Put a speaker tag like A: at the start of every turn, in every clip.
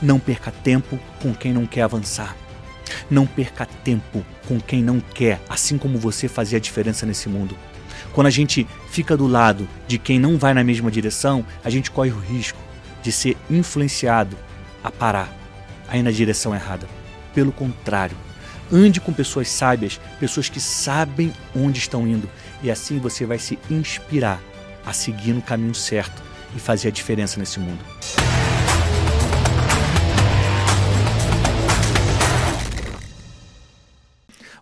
A: Não perca tempo com quem não quer avançar. Não perca tempo com quem não quer, assim como você fazer a diferença nesse mundo. Quando a gente fica do lado de quem não vai na mesma direção, a gente corre o risco de ser influenciado a parar, a ir na direção errada. Pelo contrário, ande com pessoas sábias, pessoas que sabem onde estão indo, e assim você vai se inspirar a seguir no caminho certo e fazer a diferença nesse mundo.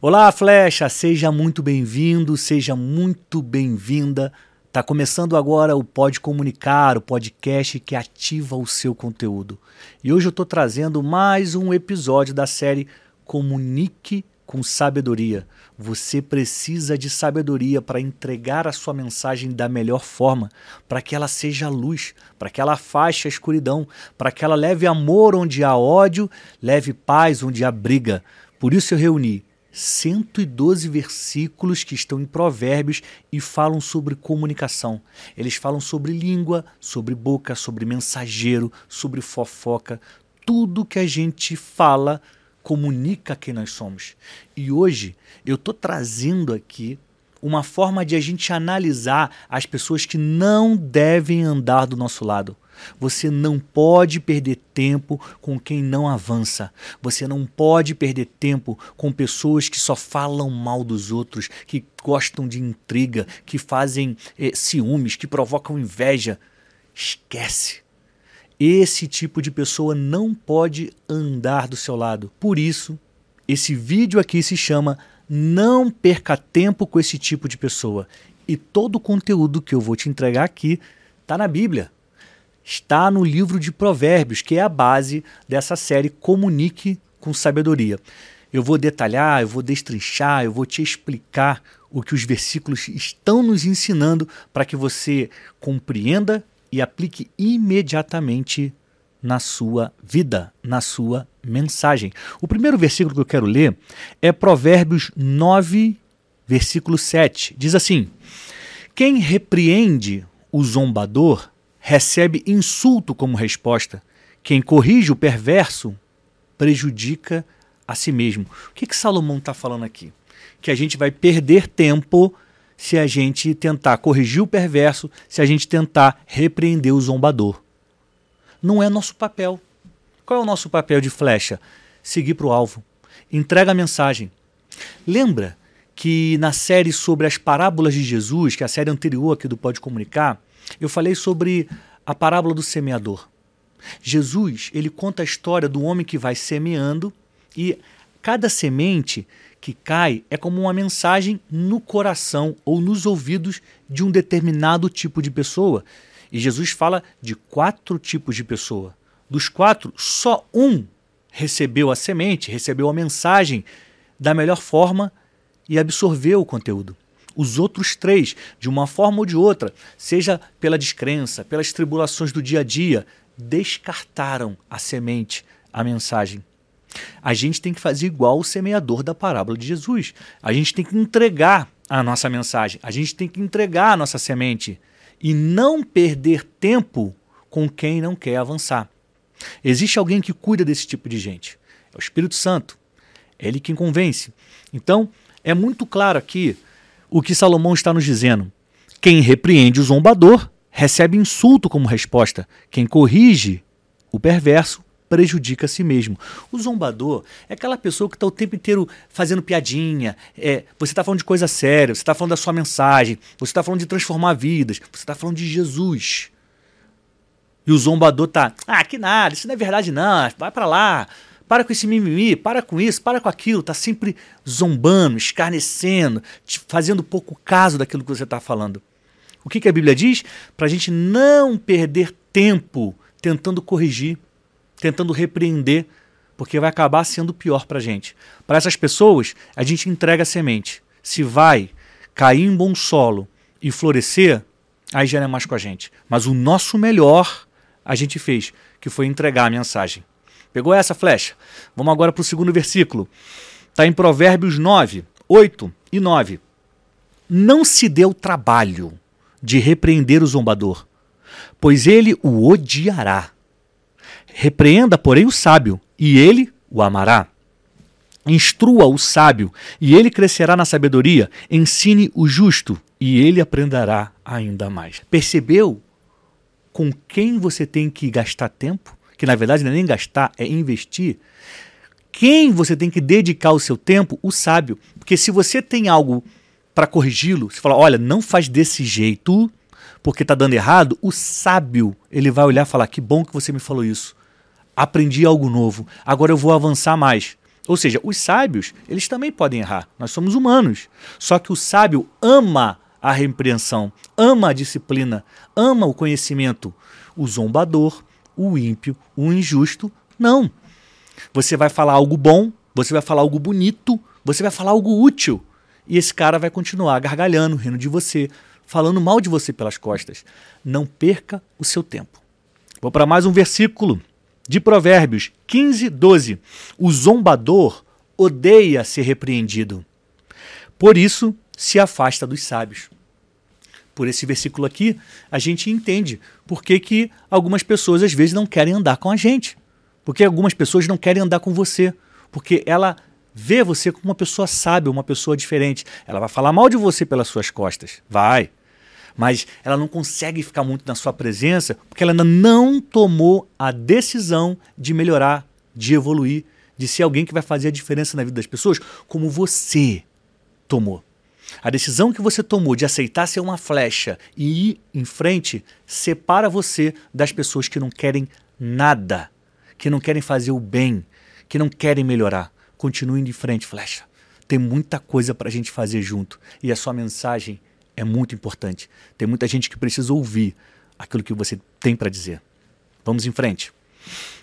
A: Olá, Flecha! Seja muito bem-vindo, seja muito bem-vinda. Tá começando agora o Pode Comunicar, o podcast que ativa o seu conteúdo. E hoje eu estou trazendo mais um episódio da série Comunique com Sabedoria. Você precisa de sabedoria para entregar a sua mensagem da melhor forma, para que ela seja luz, para que ela afaste a escuridão, para que ela leve amor onde há ódio, leve paz onde há briga. Por isso eu reuni 112 versículos que estão em Provérbios e falam sobre comunicação. Eles falam sobre língua, sobre boca, sobre mensageiro, sobre fofoca. Tudo que a gente fala comunica quem nós somos. E hoje eu estou trazendo aqui uma forma de a gente analisar as pessoas que não devem andar do nosso lado. Você não pode perder tempo com quem não avança. Você não pode perder tempo com pessoas que só falam mal dos outros, que gostam de intriga, que fazem eh, ciúmes, que provocam inveja. Esquece. Esse tipo de pessoa não pode andar do seu lado. Por isso, esse vídeo aqui se chama Não perca tempo com esse tipo de pessoa. E todo o conteúdo que eu vou te entregar aqui está na Bíblia está no livro de Provérbios, que é a base dessa série Comunique com Sabedoria. Eu vou detalhar, eu vou destrinchar, eu vou te explicar o que os versículos estão nos ensinando para que você compreenda e aplique imediatamente na sua vida, na sua mensagem. O primeiro versículo que eu quero ler é Provérbios 9, versículo 7. Diz assim: Quem repreende o zombador recebe insulto como resposta. Quem corrige o perverso prejudica a si mesmo. O que, que Salomão está falando aqui? Que a gente vai perder tempo se a gente tentar corrigir o perverso, se a gente tentar repreender o zombador. Não é nosso papel. Qual é o nosso papel de flecha? Seguir para o alvo. Entrega a mensagem. Lembra que na série sobre as parábolas de Jesus, que é a série anterior aqui do Pode Comunicar, eu falei sobre a parábola do semeador. Jesus, ele conta a história do homem que vai semeando e cada semente que cai é como uma mensagem no coração ou nos ouvidos de um determinado tipo de pessoa. E Jesus fala de quatro tipos de pessoa. Dos quatro, só um recebeu a semente, recebeu a mensagem da melhor forma e absorveu o conteúdo os outros três, de uma forma ou de outra, seja pela descrença, pelas tribulações do dia a dia, descartaram a semente, a mensagem. A gente tem que fazer igual o semeador da parábola de Jesus. A gente tem que entregar a nossa mensagem, a gente tem que entregar a nossa semente e não perder tempo com quem não quer avançar. Existe alguém que cuida desse tipo de gente. É o Espírito Santo. É ele quem convence. Então, é muito claro aqui o que Salomão está nos dizendo. Quem repreende o zombador recebe insulto como resposta. Quem corrige o perverso prejudica a si mesmo. O zombador é aquela pessoa que está o tempo inteiro fazendo piadinha. É, você está falando de coisa séria, você está falando da sua mensagem, você está falando de transformar vidas, você está falando de Jesus. E o zombador tá, ah, que nada, isso não é verdade não, vai para lá, para com esse mimimi, para com isso, para com aquilo. Está sempre zombando, escarnecendo, fazendo pouco caso daquilo que você está falando. O que, que a Bíblia diz? Para a gente não perder tempo tentando corrigir, tentando repreender, porque vai acabar sendo pior para a gente. Para essas pessoas, a gente entrega a semente. Se vai cair em bom solo e florescer, aí já não é mais com a gente. Mas o nosso melhor a gente fez, que foi entregar a mensagem. Pegou essa flecha? Vamos agora para o segundo versículo. Está em Provérbios 9, 8 e 9. Não se dê o trabalho de repreender o zombador, pois ele o odiará. Repreenda, porém, o sábio, e ele o amará. Instrua o sábio, e ele crescerá na sabedoria. Ensine o justo, e ele aprenderá ainda mais. Percebeu com quem você tem que gastar tempo? Que na verdade não é nem gastar, é investir. Quem você tem que dedicar o seu tempo? O sábio. Porque se você tem algo para corrigi-lo, você fala: olha, não faz desse jeito, porque está dando errado. O sábio, ele vai olhar e falar: que bom que você me falou isso. Aprendi algo novo. Agora eu vou avançar mais. Ou seja, os sábios, eles também podem errar. Nós somos humanos. Só que o sábio ama a repreensão, ama a disciplina, ama o conhecimento. O zombador, o ímpio, o injusto, não. Você vai falar algo bom, você vai falar algo bonito, você vai falar algo útil. E esse cara vai continuar gargalhando, rindo de você, falando mal de você pelas costas. Não perca o seu tempo. Vou para mais um versículo de Provérbios 15, 12. O zombador odeia ser repreendido. Por isso se afasta dos sábios. Por esse versículo aqui, a gente entende por que, que algumas pessoas às vezes não querem andar com a gente. Porque algumas pessoas não querem andar com você. Porque ela vê você como uma pessoa sábia, uma pessoa diferente. Ela vai falar mal de você pelas suas costas. Vai mas ela não consegue ficar muito na sua presença porque ela ainda não tomou a decisão de melhorar, de evoluir, de ser alguém que vai fazer a diferença na vida das pessoas, como você tomou. A decisão que você tomou de aceitar ser uma flecha e ir em frente separa você das pessoas que não querem nada, que não querem fazer o bem, que não querem melhorar. Continue de frente, flecha. Tem muita coisa para a gente fazer junto e a sua mensagem é muito importante. Tem muita gente que precisa ouvir aquilo que você tem para dizer. Vamos em frente.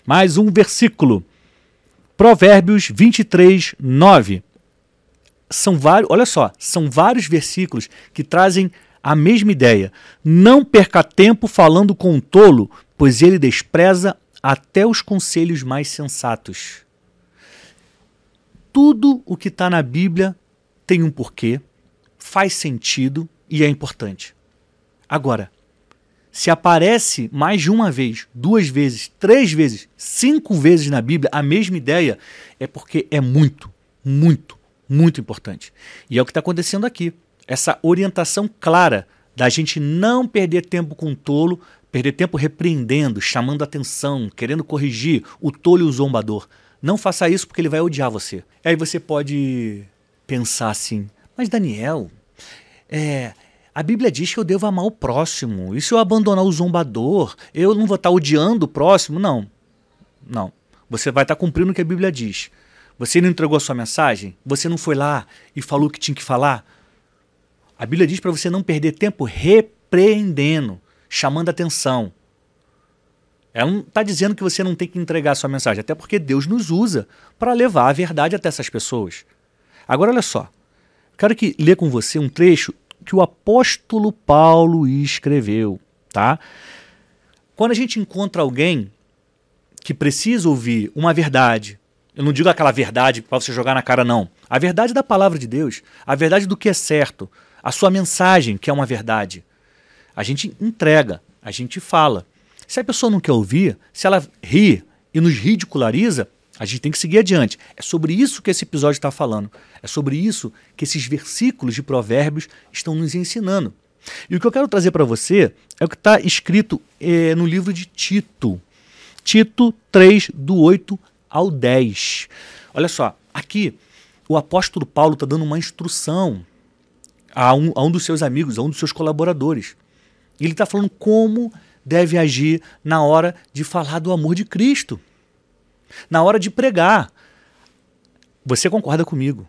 A: Mais um versículo. Provérbios 23, 9. São vários, olha só, são vários versículos que trazem a mesma ideia. Não perca tempo falando com um tolo, pois ele despreza até os conselhos mais sensatos. Tudo o que está na Bíblia tem um porquê, faz sentido e é importante. Agora, se aparece mais de uma vez, duas vezes, três vezes, cinco vezes na Bíblia a mesma ideia, é porque é muito, muito, muito importante. E é o que está acontecendo aqui. Essa orientação clara da gente não perder tempo com o tolo, perder tempo repreendendo, chamando atenção, querendo corrigir o tolo e o zombador. Não faça isso porque ele vai odiar você. Aí você pode pensar assim: mas Daniel, é, a Bíblia diz que eu devo amar o próximo. E se eu abandonar o zombador, eu não vou estar odiando o próximo? Não. Não. Você vai estar cumprindo o que a Bíblia diz. Você não entregou a sua mensagem? Você não foi lá e falou o que tinha que falar? A Bíblia diz para você não perder tempo repreendendo, chamando atenção. Ela não está dizendo que você não tem que entregar a sua mensagem, até porque Deus nos usa para levar a verdade até essas pessoas. Agora, olha só. Quero que ler com você um trecho que o apóstolo Paulo escreveu, tá? Quando a gente encontra alguém que precisa ouvir uma verdade, eu não digo aquela verdade para você jogar na cara, não. A verdade da palavra de Deus, a verdade do que é certo, a sua mensagem, que é uma verdade. A gente entrega, a gente fala. Se a pessoa não quer ouvir, se ela ri e nos ridiculariza, a gente tem que seguir adiante. É sobre isso que esse episódio está falando. É sobre isso que esses versículos de Provérbios estão nos ensinando. E o que eu quero trazer para você é o que está escrito é, no livro de Tito. Tito 3, do 8 ao 10. Olha só, aqui o apóstolo Paulo está dando uma instrução a um, a um dos seus amigos, a um dos seus colaboradores. Ele está falando como deve agir na hora de falar do amor de Cristo na hora de pregar. Você concorda comigo?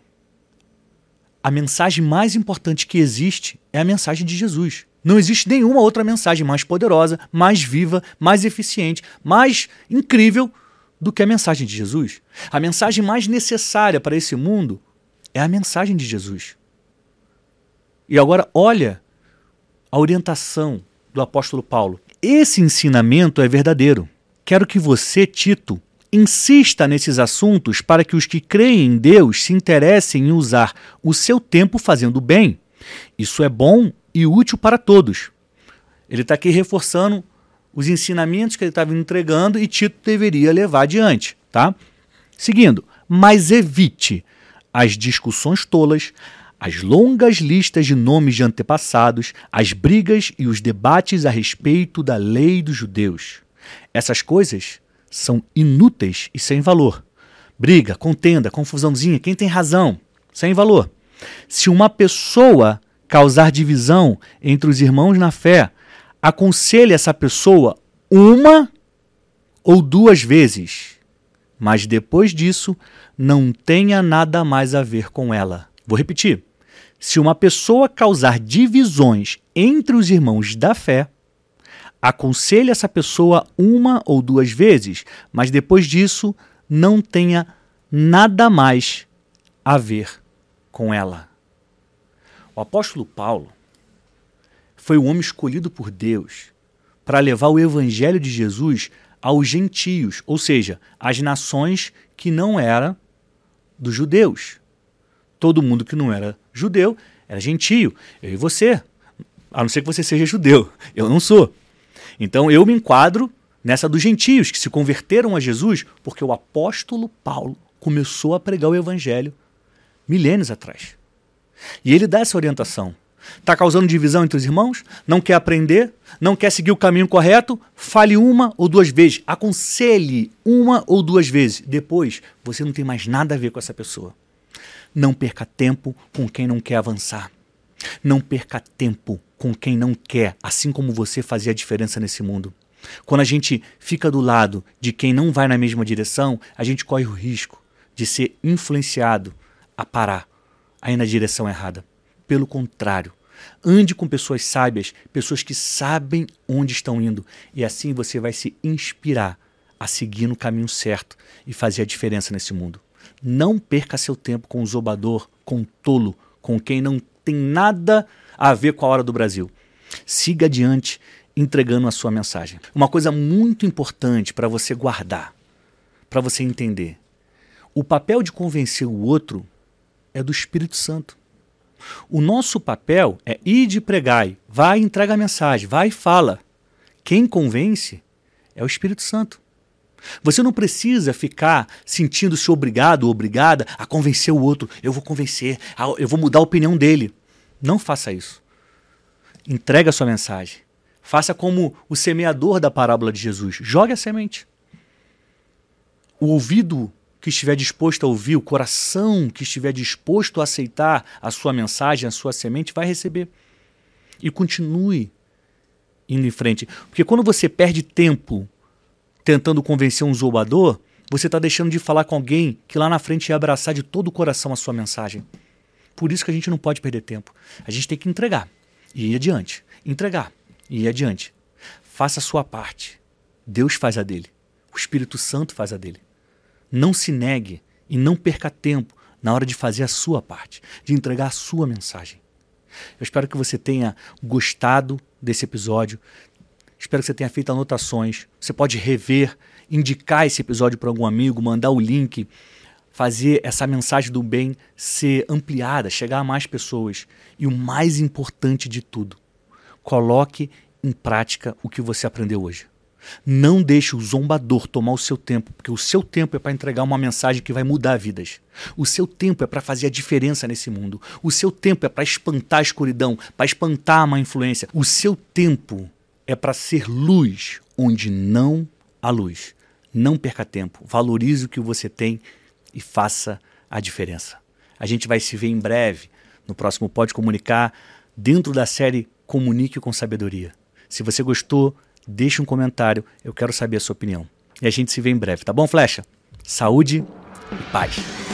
A: A mensagem mais importante que existe é a mensagem de Jesus. Não existe nenhuma outra mensagem mais poderosa, mais viva, mais eficiente, mais incrível do que a mensagem de Jesus. A mensagem mais necessária para esse mundo é a mensagem de Jesus. E agora, olha a orientação do apóstolo Paulo. Esse ensinamento é verdadeiro. Quero que você, Tito, Insista nesses assuntos para que os que creem em Deus se interessem em usar o seu tempo fazendo bem. Isso é bom e útil para todos. Ele está aqui reforçando os ensinamentos que ele estava entregando e Tito deveria levar adiante, tá? Seguindo, mas evite as discussões tolas, as longas listas de nomes de antepassados, as brigas e os debates a respeito da lei dos judeus. Essas coisas são inúteis e sem valor. Briga, contenda, confusãozinha, quem tem razão? Sem valor. Se uma pessoa causar divisão entre os irmãos na fé, aconselhe essa pessoa uma ou duas vezes, mas depois disso não tenha nada mais a ver com ela. Vou repetir. Se uma pessoa causar divisões entre os irmãos da fé, aconselhe essa pessoa uma ou duas vezes, mas depois disso não tenha nada mais a ver com ela. O apóstolo Paulo foi o homem escolhido por Deus para levar o evangelho de Jesus aos gentios, ou seja, às nações que não eram dos judeus. Todo mundo que não era judeu era gentio. Eu e você. A não ser que você seja judeu. Eu não sou. Então eu me enquadro nessa dos gentios que se converteram a Jesus porque o apóstolo Paulo começou a pregar o evangelho milênios atrás. E ele dá essa orientação. Está causando divisão entre os irmãos? Não quer aprender? Não quer seguir o caminho correto? Fale uma ou duas vezes. Aconselhe uma ou duas vezes. Depois, você não tem mais nada a ver com essa pessoa. Não perca tempo com quem não quer avançar. Não perca tempo com quem não quer, assim como você fazia a diferença nesse mundo. Quando a gente fica do lado de quem não vai na mesma direção, a gente corre o risco de ser influenciado a parar aí na direção errada. Pelo contrário, ande com pessoas sábias, pessoas que sabem onde estão indo, e assim você vai se inspirar a seguir no caminho certo e fazer a diferença nesse mundo. Não perca seu tempo com o zobador, com o tolo, com quem não tem nada a ver com a hora do Brasil. Siga adiante entregando a sua mensagem. Uma coisa muito importante para você guardar, para você entender. O papel de convencer o outro é do Espírito Santo. O nosso papel é ir de pregai, vai entrega a mensagem, vai e fala. Quem convence é o Espírito Santo. Você não precisa ficar sentindo-se obrigado ou obrigada a convencer o outro. Eu vou convencer, eu vou mudar a opinião dele. Não faça isso. Entrega a sua mensagem. Faça como o semeador da parábola de Jesus. Jogue a semente. O ouvido que estiver disposto a ouvir, o coração que estiver disposto a aceitar a sua mensagem, a sua semente, vai receber. E continue indo em frente. Porque quando você perde tempo tentando convencer um zombador, você está deixando de falar com alguém que lá na frente ia abraçar de todo o coração a sua mensagem. Por isso que a gente não pode perder tempo. A gente tem que entregar e ir adiante. Entregar e ir adiante. Faça a sua parte. Deus faz a dele. O Espírito Santo faz a dele. Não se negue e não perca tempo na hora de fazer a sua parte, de entregar a sua mensagem. Eu espero que você tenha gostado desse episódio. Espero que você tenha feito anotações. Você pode rever, indicar esse episódio para algum amigo, mandar o link, fazer essa mensagem do bem ser ampliada, chegar a mais pessoas. E o mais importante de tudo, coloque em prática o que você aprendeu hoje. Não deixe o zombador tomar o seu tempo, porque o seu tempo é para entregar uma mensagem que vai mudar vidas. O seu tempo é para fazer a diferença nesse mundo. O seu tempo é para espantar a escuridão, para espantar a má influência. O seu tempo é para ser luz onde não há luz. Não perca tempo. Valorize o que você tem e faça a diferença. A gente vai se ver em breve no próximo Pode Comunicar, dentro da série Comunique com Sabedoria. Se você gostou, deixe um comentário, eu quero saber a sua opinião. E a gente se vê em breve, tá bom, Flecha? Saúde e paz.